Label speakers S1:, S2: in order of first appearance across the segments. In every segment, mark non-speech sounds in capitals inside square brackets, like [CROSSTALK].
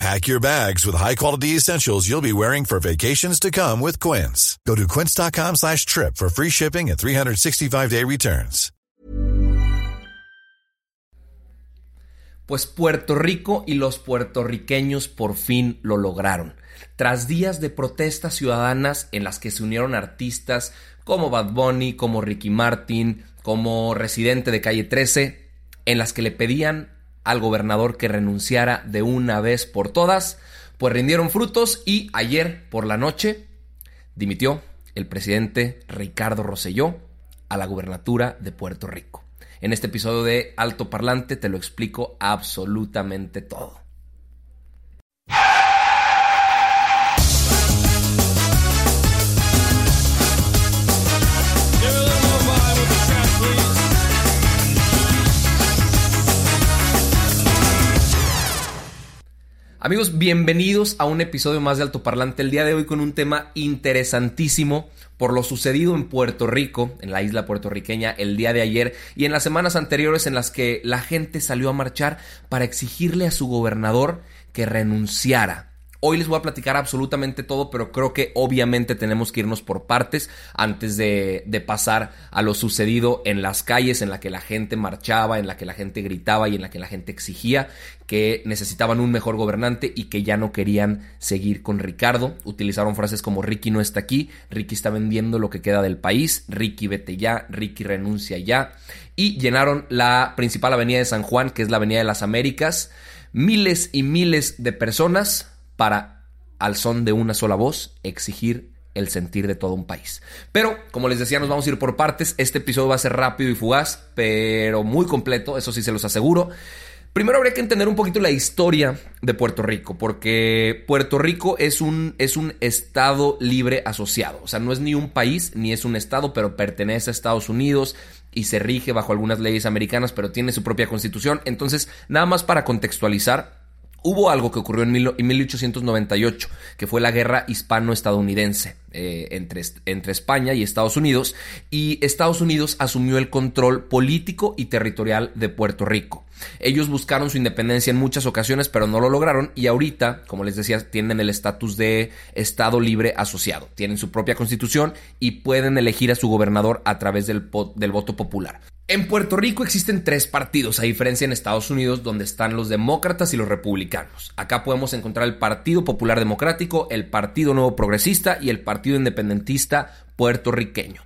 S1: Pack your bags with high-quality essentials you'll be wearing for vacations to come with Quince. Go to quince.com slash trip for free shipping and 365-day returns.
S2: Pues Puerto Rico y los puertorriqueños por fin lo lograron. Tras días de protestas ciudadanas en las que se unieron artistas como Bad Bunny, como Ricky Martin, como residente de Calle 13, en las que le pedían al gobernador que renunciara de una vez por todas, pues rindieron frutos y ayer por la noche dimitió el presidente Ricardo Rosselló a la gubernatura de Puerto Rico. En este episodio de Alto Parlante te lo explico absolutamente todo. Amigos, bienvenidos a un episodio más de Alto Parlante. El día de hoy con un tema interesantísimo por lo sucedido en Puerto Rico, en la isla puertorriqueña, el día de ayer y en las semanas anteriores en las que la gente salió a marchar para exigirle a su gobernador que renunciara Hoy les voy a platicar absolutamente todo, pero creo que obviamente tenemos que irnos por partes antes de, pasar a lo sucedido en las calles, en la que la gente marchaba, en la que la gente gritaba y en la que la gente exigía que necesitaban un mejor gobernante y que ya no querían seguir con Ricardo. Utilizaron frases como Ricky no está aquí, Ricky está vendiendo lo que queda del país, Ricky vete ya, Ricky renuncia ya. Y llenaron la principal avenida de San Juan, que es la Avenida de las Américas. Miles y miles de personas para, al son de una sola voz, exigir el sentir de todo un país. Pero, como les decía, nos vamos a ir por partes. Este episodio va a ser rápido y fugaz, pero muy completo, eso sí se los aseguro. Primero habría que entender un poquito la historia de Puerto Rico, porque Puerto Rico es un, es un estado libre asociado. O sea, no es ni un país ni es un estado, pero pertenece a Estados Unidos y se rige bajo algunas leyes americanas, pero tiene su propia constitución. Entonces, nada más para contextualizar, Hubo algo que ocurrió en, 1898, que fue la guerra hispano-estadounidense eh, entre, España y Estados Unidos, y Estados Unidos asumió el control político y territorial de Puerto Rico. Ellos buscaron su independencia en muchas ocasiones, pero no lo lograron, y ahorita, como les decía, tienen el estatus de Estado libre asociado. Tienen su propia constitución y pueden elegir a su gobernador a través del voto popular. En Puerto Rico existen tres partidos, a diferencia en Estados Unidos, donde están los demócratas y los republicanos. Acá podemos encontrar el Partido Popular Democrático, el Partido Nuevo Progresista y el Partido Independentista puertorriqueño.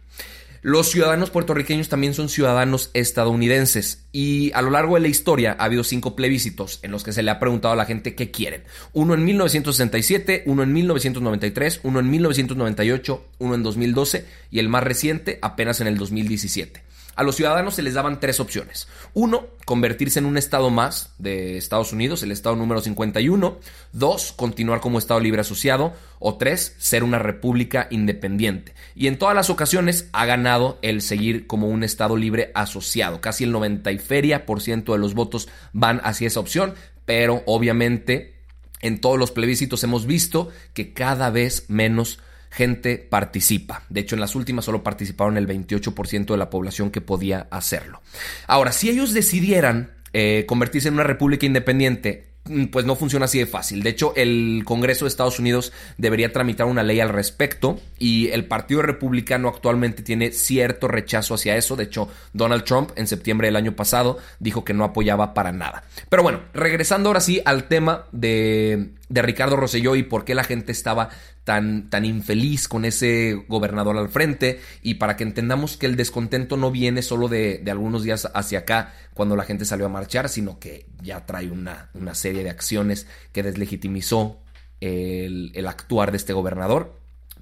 S2: Los ciudadanos puertorriqueños también son ciudadanos estadounidenses y a lo largo de la historia ha habido cinco plebiscitos en los que se le ha preguntado a la gente qué quieren. Uno en 1967, uno en 1993, uno en 1998, uno en 2012 y el más reciente apenas en el 2017. A los ciudadanos se les daban tres opciones. Uno, convertirse en un estado más de Estados Unidos, el estado número 51. Dos, continuar como estado libre asociado. O tres, ser una república independiente. Y en todas las ocasiones ha ganado el seguir como un estado libre asociado. Casi el 90 y feria por ciento de los votos van hacia esa opción, pero obviamente en todos los plebiscitos hemos visto que cada vez menos gente participa. De hecho, en las últimas solo participaron el 28% de la población que podía hacerlo. Ahora, si ellos decidieran eh, convertirse en una república independiente, mm, pues no funciona así de fácil. De hecho, el Congreso de Estados Unidos debería tramitar una ley al respecto y el Partido Republicano actualmente tiene cierto rechazo hacia eso. De hecho, Donald Trump en septiembre del año pasado dijo que no apoyaba para nada. Pero bueno, regresando ahora sí al tema de, de Ricardo Rosselló y por qué la gente estaba tan, infeliz con ese gobernador al frente. Y para que entendamos que el descontento no viene solo de, algunos días hacia acá cuando la gente salió a marchar, sino que ya trae una, una serie de acciones que deslegitimizó el, el actuar de este gobernador.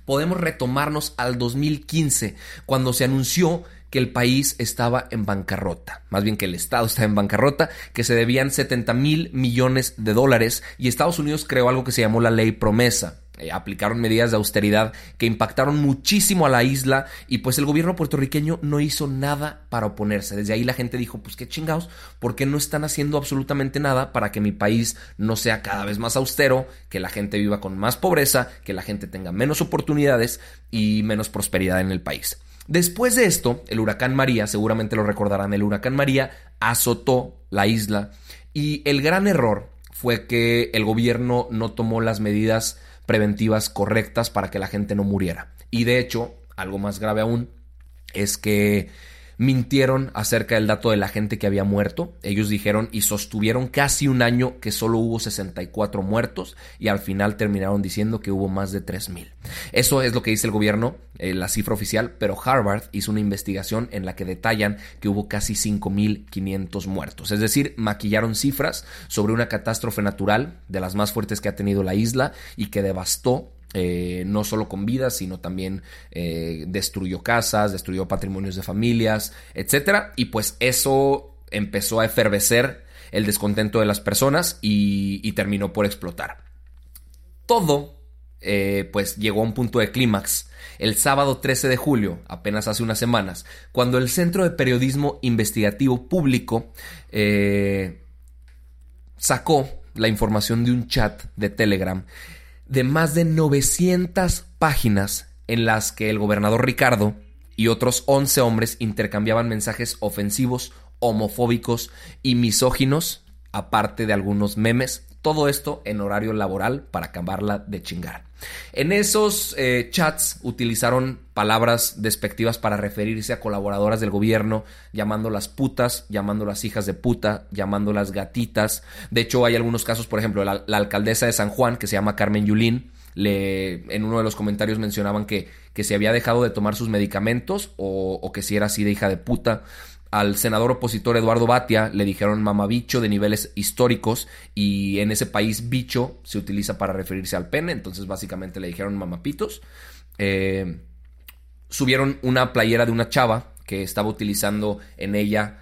S2: Podemos retomarnos al 2015, cuando se anunció que el país estaba en bancarrota, más bien que el Estado estaba en bancarrota, que se debían 70 mil millones de dólares. Y Estados Unidos creó algo que se llamó la ley promesa eh, aplicaron medidas de austeridad que impactaron muchísimo a la isla y pues el gobierno puertorriqueño no hizo nada para oponerse. Desde ahí la gente dijo, pues qué chingados, ¿por qué no están haciendo absolutamente nada para que mi país no sea cada vez más austero, que la gente viva con más pobreza, que la gente tenga menos oportunidades y menos prosperidad en el país? Después de esto, el huracán María, seguramente lo recordarán, el huracán María azotó la isla y el gran error fue que el gobierno no tomó las medidas preventivas correctas para que la gente no muriera. Y de hecho, algo más grave aún, es que mintieron acerca del dato de la gente que había muerto. Ellos dijeron y sostuvieron casi un año que solo hubo 64 muertos y al final terminaron diciendo que hubo más de 3.000. Eso es lo que dice el gobierno, eh, la cifra oficial, pero Harvard hizo una investigación en la que detallan que hubo casi 5.500 muertos. Es decir, maquillaron cifras sobre una catástrofe natural de las más fuertes que ha tenido la isla y que devastó eh, no solo con vidas, sino también eh, destruyó casas, destruyó patrimonios de familias, etc. Y pues eso empezó a efervecer el descontento de las personas y, terminó por explotar. Todo, eh, pues llegó a un punto de clímax el sábado 13 de julio, apenas hace unas semanas, cuando el Centro de Periodismo Investigativo Público sacó la información de un chat de Telegram de más de 900 páginas en las que el gobernador Ricardo y otros 11 hombres intercambiaban mensajes ofensivos, homofóbicos y misóginos, aparte de algunos memes, todo esto en horario laboral para acabarla de chingar. En esos eh, chats utilizaron palabras despectivas para referirse a colaboradoras del gobierno, llamándolas putas, llamándolas hijas de puta, llamándolas gatitas. De hecho, hay algunos casos, por ejemplo, la, alcaldesa de San Juan, que se llama Carmen Yulín, le, en uno de los comentarios mencionaban que, que se había dejado de tomar sus medicamentos o, o que si era así de hija de puta. Al senador opositor Eduardo Batia le dijeron mamabicho de niveles históricos y en ese país bicho se utiliza para referirse al pene, entonces básicamente le dijeron mamapitos. Eh, subieron una playera de una chava que estaba utilizando en ella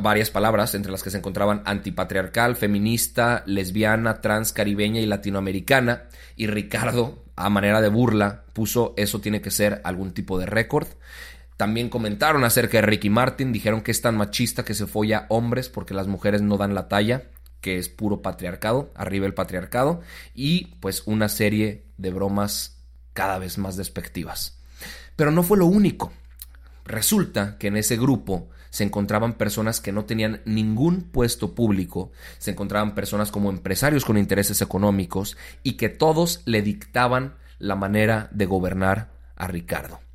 S2: varias palabras, entre las que se encontraban antipatriarcal, feminista, lesbiana, trans, caribeña y latinoamericana. Y Ricardo, a manera de burla, puso eso tiene que ser algún tipo de récord. También comentaron acerca de Ricky Martin, dijeron que es tan machista que se folla hombres porque las mujeres no dan la talla, que es puro patriarcado, arriba el patriarcado, y pues una serie de bromas cada vez más despectivas. Pero no fue lo único. Resulta que en ese grupo se encontraban personas que no tenían ningún puesto público, se encontraban personas como empresarios con intereses económicos y que todos le dictaban la manera de gobernar a Ricardo.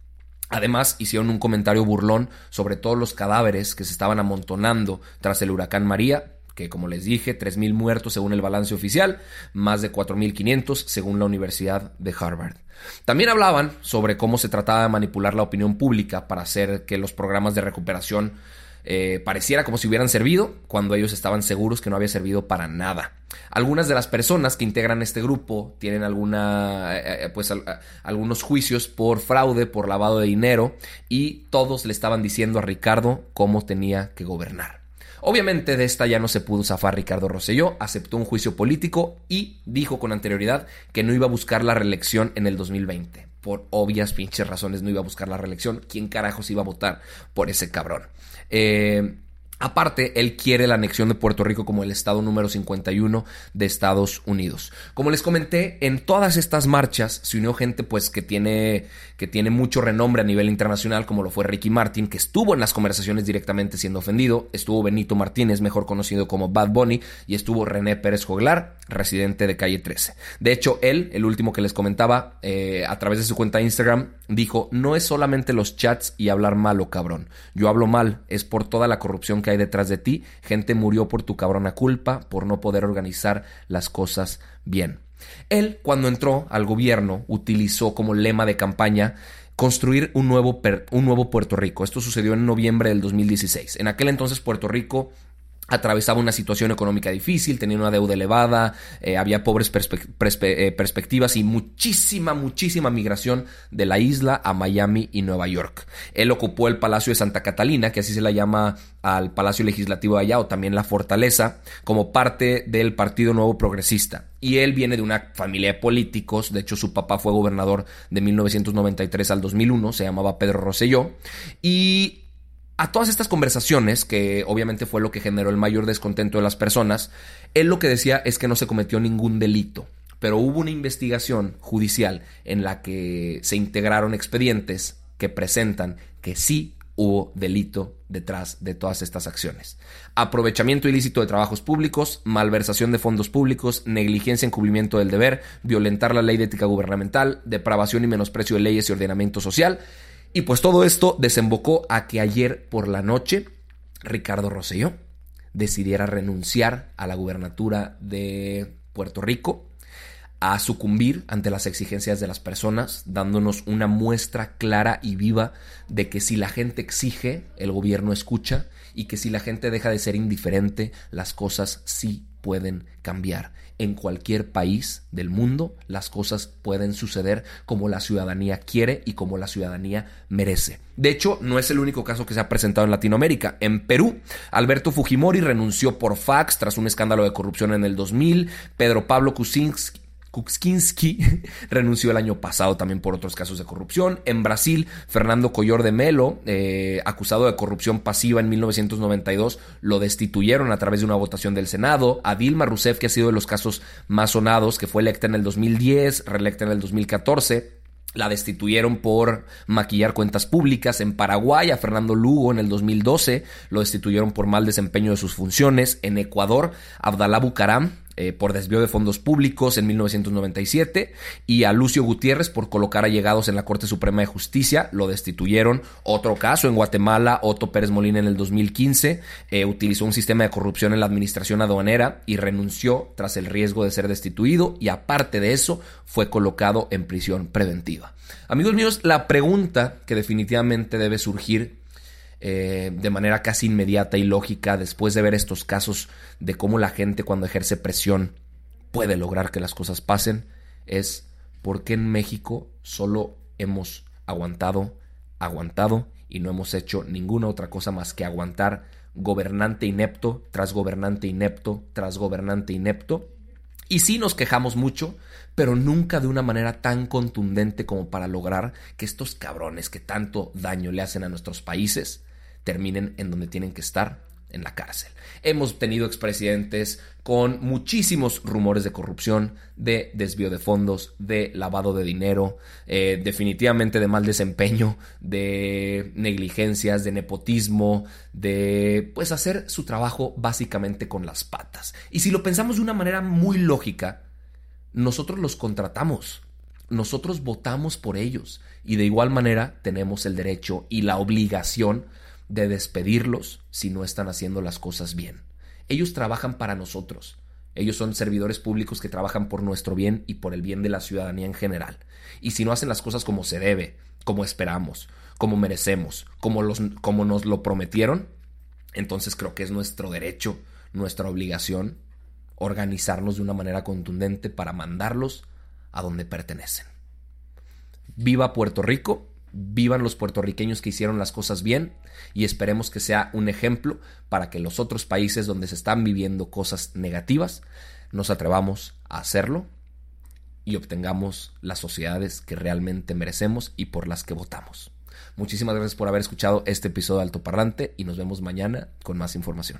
S2: Además, hicieron un comentario burlón sobre todos los cadáveres que se estaban amontonando tras el huracán María, que como les dije, 3.000 muertos según el balance oficial, más de 4.500 según la Universidad de Harvard. También hablaban sobre cómo se trataba de manipular la opinión pública para hacer que los programas de recuperación eh, pareciera como si hubieran servido cuando ellos estaban seguros que no había servido para nada. Algunas de las personas que integran este grupo tienen alguna, eh, eh, pues, algunos juicios por fraude, por lavado de dinero y todos le estaban diciendo a Ricardo cómo tenía que gobernar. Obviamente de esta ya no se pudo zafar Ricardo Rosselló, aceptó un juicio político y dijo con anterioridad que no iba a buscar la reelección en el 2020. Por obvias pinches razones no iba a buscar la reelección. ¿Quién carajos iba a votar por ese cabrón? Eh, Aparte, él quiere la anexión de Puerto Rico como el estado número 51 de Estados Unidos. Como les comenté, en todas estas marchas se unió gente pues que tiene que tiene mucho renombre a nivel internacional, como lo fue Ricky Martin, que estuvo en las conversaciones directamente siendo ofendido, estuvo Benito Martínez, mejor conocido como Bad Bunny, y estuvo René Pérez Joglar, residente de Calle 13. De hecho, él, el último que les comentaba, eh, a través de su cuenta de Instagram, dijo, no es solamente los chats y hablar malo, cabrón. Yo hablo mal, es por toda la corrupción que hay detrás de ti. Gente murió por tu cabrona culpa, por no poder organizar las cosas bien. Él, cuando entró al gobierno, utilizó como lema de campaña construir un nuevo, un nuevo Puerto Rico. Esto sucedió en noviembre del 2016. En aquel entonces Puerto Rico atravesaba una situación económica difícil, tenía una deuda elevada, eh, había pobres eh, perspectivas y muchísima, muchísima migración de la isla a Miami y Nueva York. Él ocupó el Palacio de Santa Catalina, que así se la llama al Palacio Legislativo de allá, o también la Fortaleza, como parte del Partido Nuevo Progresista. Y él viene de una familia de políticos, de hecho su papá fue gobernador de 1993 al 2001, se llamaba Pedro Rosselló, y a todas estas conversaciones, que obviamente fue lo que generó el mayor descontento de las personas, él lo que decía es que no se cometió ningún delito, pero hubo una investigación judicial en la que se integraron expedientes que presentan que sí hubo delito detrás de todas estas acciones. Aprovechamiento ilícito de trabajos públicos, malversación de fondos públicos, negligencia en cumplimiento del deber, violentar la ley de ética gubernamental, depravación y menosprecio de leyes y ordenamiento social, y pues todo esto desembocó a que ayer por la noche Ricardo Rosselló decidiera renunciar a la gubernatura de Puerto Rico, a sucumbir ante las exigencias de las personas, dándonos una muestra clara y viva de que si la gente exige, el gobierno escucha y que si la gente deja de ser indiferente, las cosas sí pueden cambiar. En cualquier país del mundo las cosas pueden suceder como la ciudadanía quiere y como la ciudadanía merece. De hecho, no es el único caso que se ha presentado en Latinoamérica. En Perú, Alberto Fujimori renunció por fax tras un escándalo de corrupción en el 2000. Pedro Pablo Kuczynski Kuczynski [LAUGHS] renunció el año pasado también por otros casos de corrupción. En Brasil, Fernando Collor de Melo, eh, acusado de corrupción pasiva en 1992, lo destituyeron a través de una votación del Senado. A Dilma Rousseff, que ha sido de los casos más sonados, que fue electa en el 2010, reelecta en el 2014. La destituyeron por maquillar cuentas públicas. En Paraguay, a Fernando Lugo en el 2012 lo destituyeron por mal desempeño de sus funciones. En Ecuador, Abdalá Bucaram eh, por desvío de fondos públicos en 1997 y a Lucio Gutiérrez por colocar allegados en la Corte Suprema de Justicia, lo destituyeron. Otro caso en Guatemala, Otto Pérez Molina en el 2015 eh, utilizó un sistema de corrupción en la administración aduanera y renunció tras el riesgo de ser destituido y aparte de eso fue colocado en prisión preventiva. Amigos míos, la pregunta que definitivamente debe surgir eh, de manera casi inmediata y lógica después de ver estos casos de cómo la gente cuando ejerce presión puede lograr que las cosas pasen, es por qué en México solo hemos aguantado, aguantado y no hemos hecho ninguna otra cosa más que aguantar gobernante inepto tras gobernante inepto tras gobernante inepto. Y sí nos quejamos mucho, pero nunca de una manera tan contundente como para lograr que estos cabrones que tanto daño le hacen a nuestros países terminen en donde tienen que estar, en la cárcel. Hemos tenido expresidentes con muchísimos rumores de corrupción, de desvío de fondos, de lavado de dinero, eh, definitivamente de mal desempeño, de negligencias, de nepotismo, de pues hacer su trabajo básicamente con las patas. Y si lo pensamos de una manera muy lógica, nosotros los contratamos. Nosotros votamos por ellos y de igual manera tenemos el derecho y la obligación de despedirlos si no están haciendo las cosas bien. Ellos trabajan para nosotros. Ellos son servidores públicos que trabajan por nuestro bien y por el bien de la ciudadanía en general. Y si no hacen las cosas como se debe, como esperamos, como merecemos, como, los, como nos lo prometieron, entonces creo que es nuestro derecho, nuestra obligación, organizarnos de una manera contundente para mandarlos a donde pertenecen. Viva Puerto Rico vivan los puertorriqueños que hicieron las cosas bien y esperemos que sea un ejemplo para que los otros países donde se están viviendo cosas negativas nos atrevamos a hacerlo y obtengamos las sociedades que realmente merecemos y por las que votamos. Muchísimas gracias por haber escuchado este episodio de Alto Parlante y nos vemos mañana con más información.